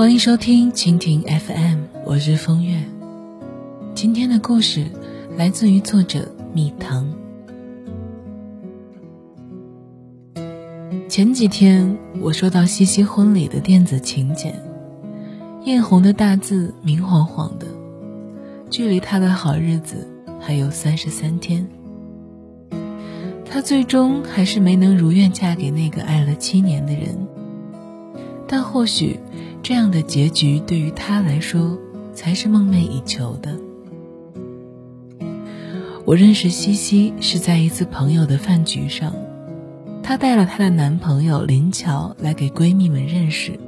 欢迎收听蜻蜓 FM，我是风月。今天的故事来自于作者蜜糖。前几天我收到西西婚礼的电子请柬，艳红的大字，明晃晃的，距离他的好日子还有三十三天。她最终还是没能如愿嫁给那个爱了七年的人，但或许这样的结局对于她来说才是梦寐以求的。我认识西西是在一次朋友的饭局上，她带了她的男朋友林乔来给闺蜜们认识，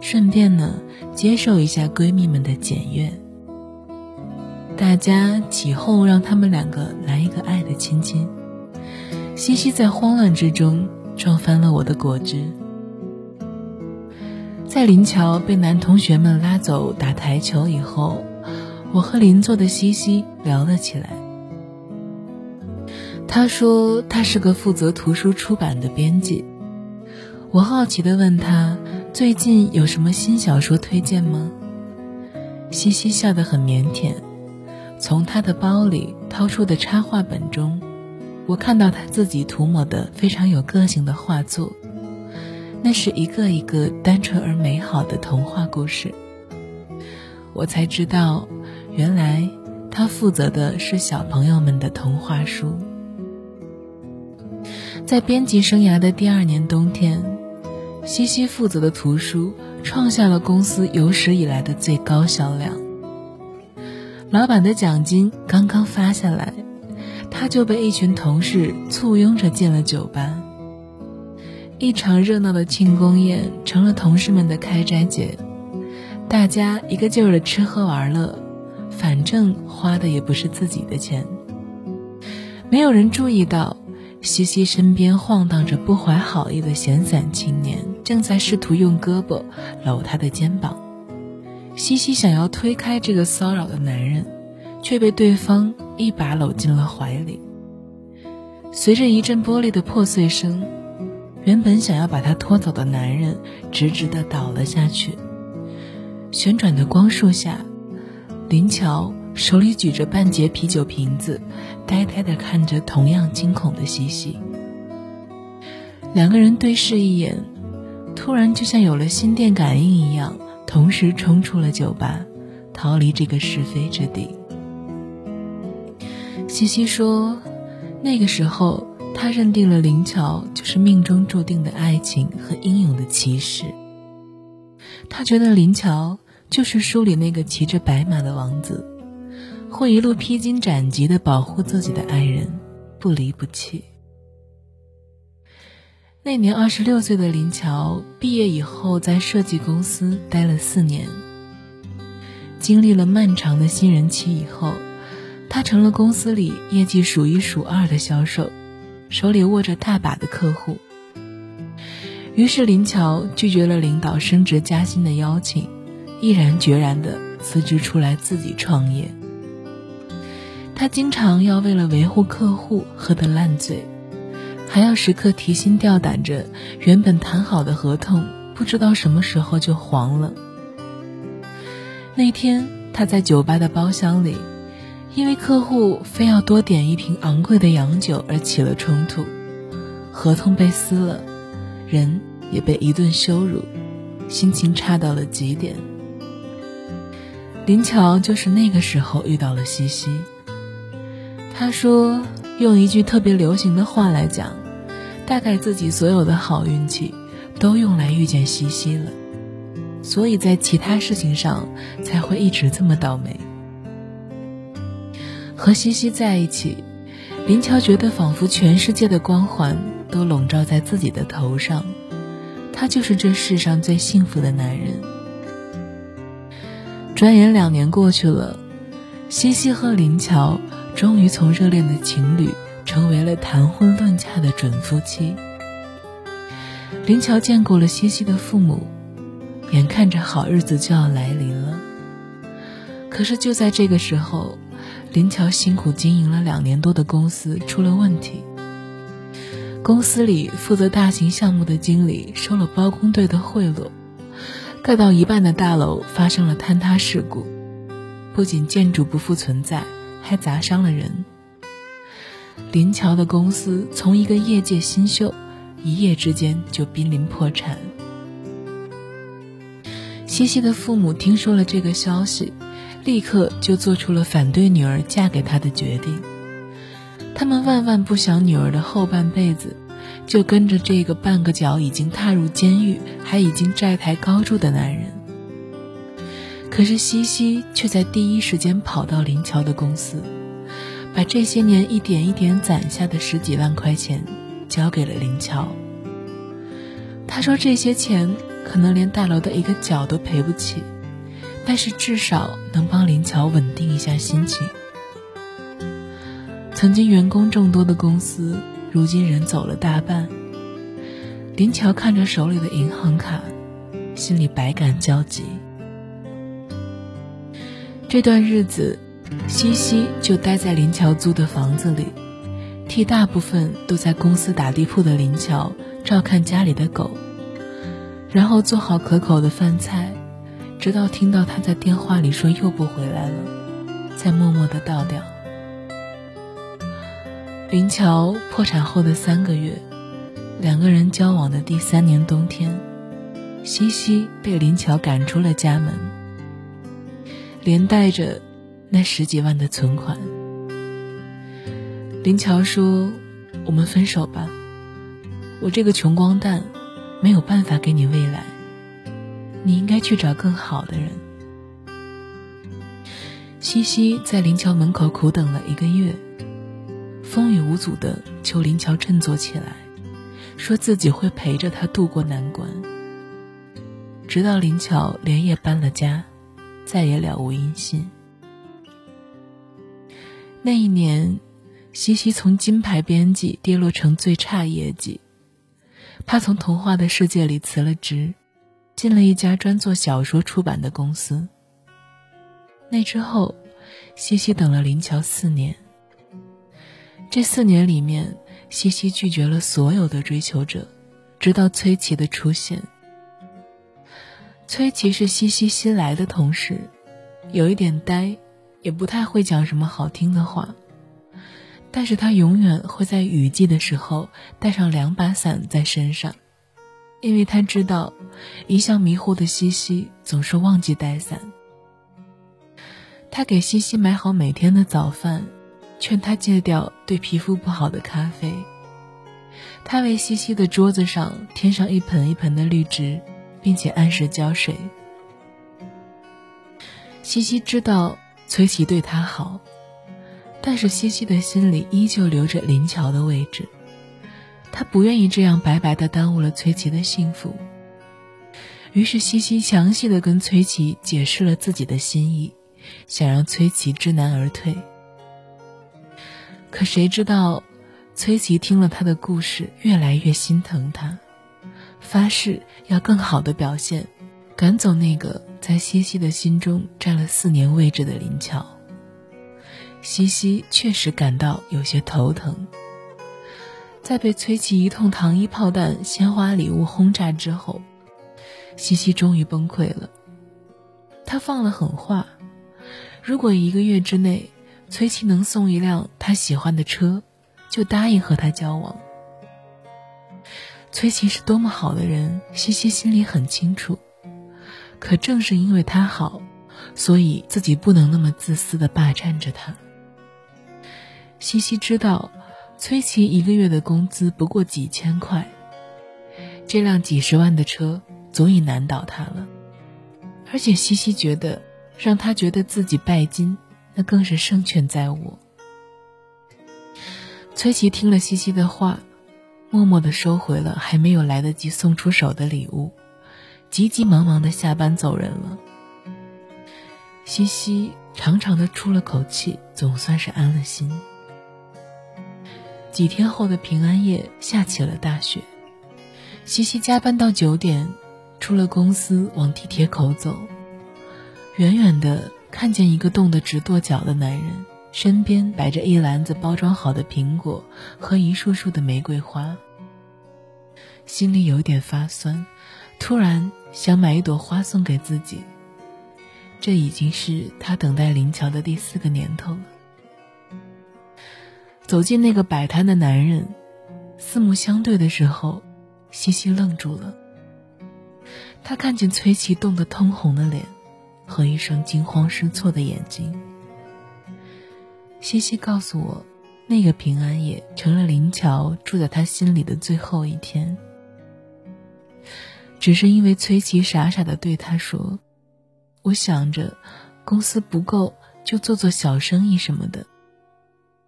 顺便呢接受一下闺蜜们的检阅。大家起哄让他们两个来一个爱的亲亲。西西在慌乱之中撞翻了我的果汁。在林桥被男同学们拉走打台球以后，我和邻座的西西聊了起来。他说他是个负责图书出版的编辑。我好奇地问他最近有什么新小说推荐吗？西西笑得很腼腆，从他的包里掏出的插画本中。我看到他自己涂抹的非常有个性的画作，那是一个一个单纯而美好的童话故事。我才知道，原来他负责的是小朋友们的童话书。在编辑生涯的第二年冬天，西西负责的图书创下了公司有史以来的最高销量。老板的奖金刚刚发下来。他就被一群同事簇拥着进了酒吧。一场热闹的庆功宴成了同事们的开斋节，大家一个劲儿的吃喝玩乐，反正花的也不是自己的钱。没有人注意到，西西身边晃荡着不怀好意的闲散青年正在试图用胳膊搂她的肩膀。西西想要推开这个骚扰的男人。却被对方一把搂进了怀里。随着一阵玻璃的破碎声，原本想要把他拖走的男人直直的倒了下去。旋转的光束下，林乔手里举着半截啤酒瓶子，呆呆的看着同样惊恐的西西。两个人对视一眼，突然就像有了心电感应一样，同时冲出了酒吧，逃离这个是非之地。西西说：“那个时候，他认定了林乔就是命中注定的爱情和英勇的骑士。他觉得林乔就是书里那个骑着白马的王子，会一路披荆斩棘的保护自己的爱人，不离不弃。”那年二十六岁的林乔毕业以后，在设计公司待了四年，经历了漫长的新人期以后。他成了公司里业绩数一数二的销售，手里握着大把的客户。于是林乔拒绝了领导升职加薪的邀请，毅然决然地辞职出来自己创业。他经常要为了维护客户喝得烂醉，还要时刻提心吊胆着原本谈好的合同不知道什么时候就黄了。那天他在酒吧的包厢里。因为客户非要多点一瓶昂贵的洋酒而起了冲突，合同被撕了，人也被一顿羞辱，心情差到了极点。林乔就是那个时候遇到了西西。他说，用一句特别流行的话来讲，大概自己所有的好运气都用来遇见西西了，所以在其他事情上才会一直这么倒霉。和西西在一起，林乔觉得仿佛全世界的光环都笼罩在自己的头上，他就是这世上最幸福的男人。转眼两年过去了，西西和林乔终于从热恋的情侣成为了谈婚论嫁的准夫妻。林乔见过了西西的父母，眼看着好日子就要来临了，可是就在这个时候。林乔辛苦经营了两年多的公司出了问题。公司里负责大型项目的经理收了包工队的贿赂，盖到一半的大楼发生了坍塌事故，不仅建筑不复存在，还砸伤了人。林桥的公司从一个业界新秀，一夜之间就濒临破产。西西的父母听说了这个消息，立刻就做出了反对女儿嫁给他的决定。他们万万不想女儿的后半辈子。就跟着这个半个脚已经踏入监狱，还已经债台高筑的男人。可是西西却在第一时间跑到林桥的公司，把这些年一点一点攒下的十几万块钱交给了林桥。他说：“这些钱可能连大楼的一个角都赔不起，但是至少能帮林桥稳定一下心情。”曾经员工众多的公司。如今人走了大半，林乔看着手里的银行卡，心里百感交集。这段日子，西西就待在林乔租的房子里，替大部分都在公司打地铺的林乔照看家里的狗，然后做好可口的饭菜，直到听到他在电话里说又不回来了，再默默的倒掉。林乔破产后的三个月，两个人交往的第三年冬天，西西被林乔赶出了家门，连带着那十几万的存款。林乔说：“我们分手吧，我这个穷光蛋没有办法给你未来，你应该去找更好的人。”西西在林乔门口苦等了一个月。风雨无阻的求林乔振作起来，说自己会陪着他度过难关。直到林乔连夜搬了家，再也了无音信。那一年，西西从金牌编辑跌落成最差业绩，他从童话的世界里辞了职，进了一家专做小说出版的公司。那之后，西西等了林乔四年。这四年里面，西西拒绝了所有的追求者，直到崔琦的出现。崔琦是西西新来的同事，有一点呆，也不太会讲什么好听的话，但是他永远会在雨季的时候带上两把伞在身上，因为他知道，一向迷糊的西西总是忘记带伞。他给西西买好每天的早饭。劝他戒掉对皮肤不好的咖啡。他为西西的桌子上添上一盆一盆的绿植，并且按时浇水。西西知道崔琦对他好，但是西西的心里依旧留着林乔的位置。他不愿意这样白白的耽误了崔琦的幸福。于是西西详细的跟崔琦解释了自己的心意，想让崔琦知难而退。可谁知道，崔琦听了他的故事，越来越心疼他，发誓要更好的表现，赶走那个在西西的心中占了四年位置的林巧。西西确实感到有些头疼。在被崔琦一通糖衣炮弹、鲜花礼物轰炸之后，西西终于崩溃了。他放了狠话，如果一个月之内。崔琦能送一辆他喜欢的车，就答应和他交往。崔琦是多么好的人，西西心里很清楚。可正是因为他好，所以自己不能那么自私的霸占着他。西西知道，崔琦一个月的工资不过几千块，这辆几十万的车足以难倒他了。而且西西觉得，让他觉得自己拜金。那更是胜券在握。崔琦听了西西的话，默默的收回了还没有来得及送出手的礼物，急急忙忙的下班走人了。西西长长的出了口气，总算是安了心。几天后的平安夜，下起了大雪。西西加班到九点，出了公司往地铁口走，远远的。看见一个冻得直跺脚的男人，身边摆着一篮子包装好的苹果和一束束的玫瑰花，心里有点发酸，突然想买一朵花送给自己。这已经是他等待林乔的第四个年头了。走进那个摆摊的男人，四目相对的时候，西西愣住了。他看见崔琦冻得通红的脸，和一双惊慌失措的眼睛。西西告诉我，那个平安夜成了林乔住在他心里的最后一天。只是因为崔琦傻傻的对他说：“我想着，公司不够就做做小生意什么的。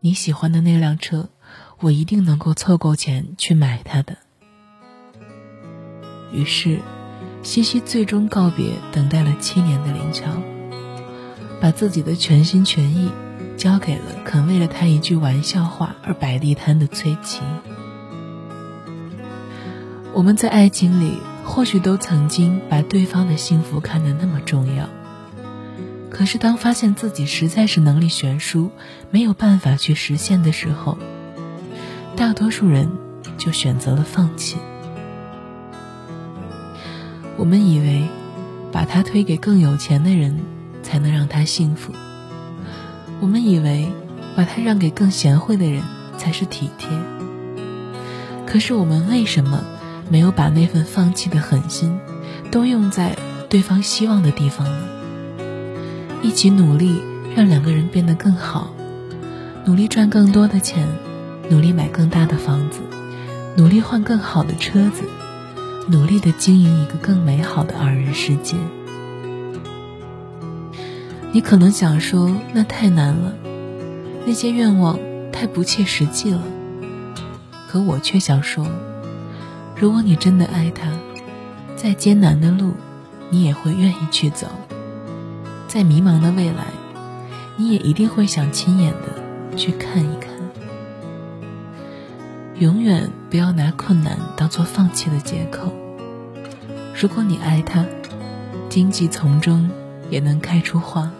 你喜欢的那辆车，我一定能够凑够钱去买它的。”于是。西西最终告别等待了七年的林乔，把自己的全心全意交给了肯为了他一句玩笑话而摆地摊的崔琦。我们在爱情里或许都曾经把对方的幸福看得那么重要，可是当发现自己实在是能力悬殊，没有办法去实现的时候，大多数人就选择了放弃。我们以为，把他推给更有钱的人，才能让他幸福。我们以为，把他让给更贤惠的人，才是体贴。可是我们为什么没有把那份放弃的狠心，都用在对方希望的地方呢？一起努力，让两个人变得更好，努力赚更多的钱，努力买更大的房子，努力换更好的车子。努力的经营一个更美好的二人世界。你可能想说，那太难了，那些愿望太不切实际了。可我却想说，如果你真的爱他，再艰难的路，你也会愿意去走；在迷茫的未来，你也一定会想亲眼的去看一看。永远不要拿困难当做放弃的借口。如果你爱他，荆棘丛中也能开出花。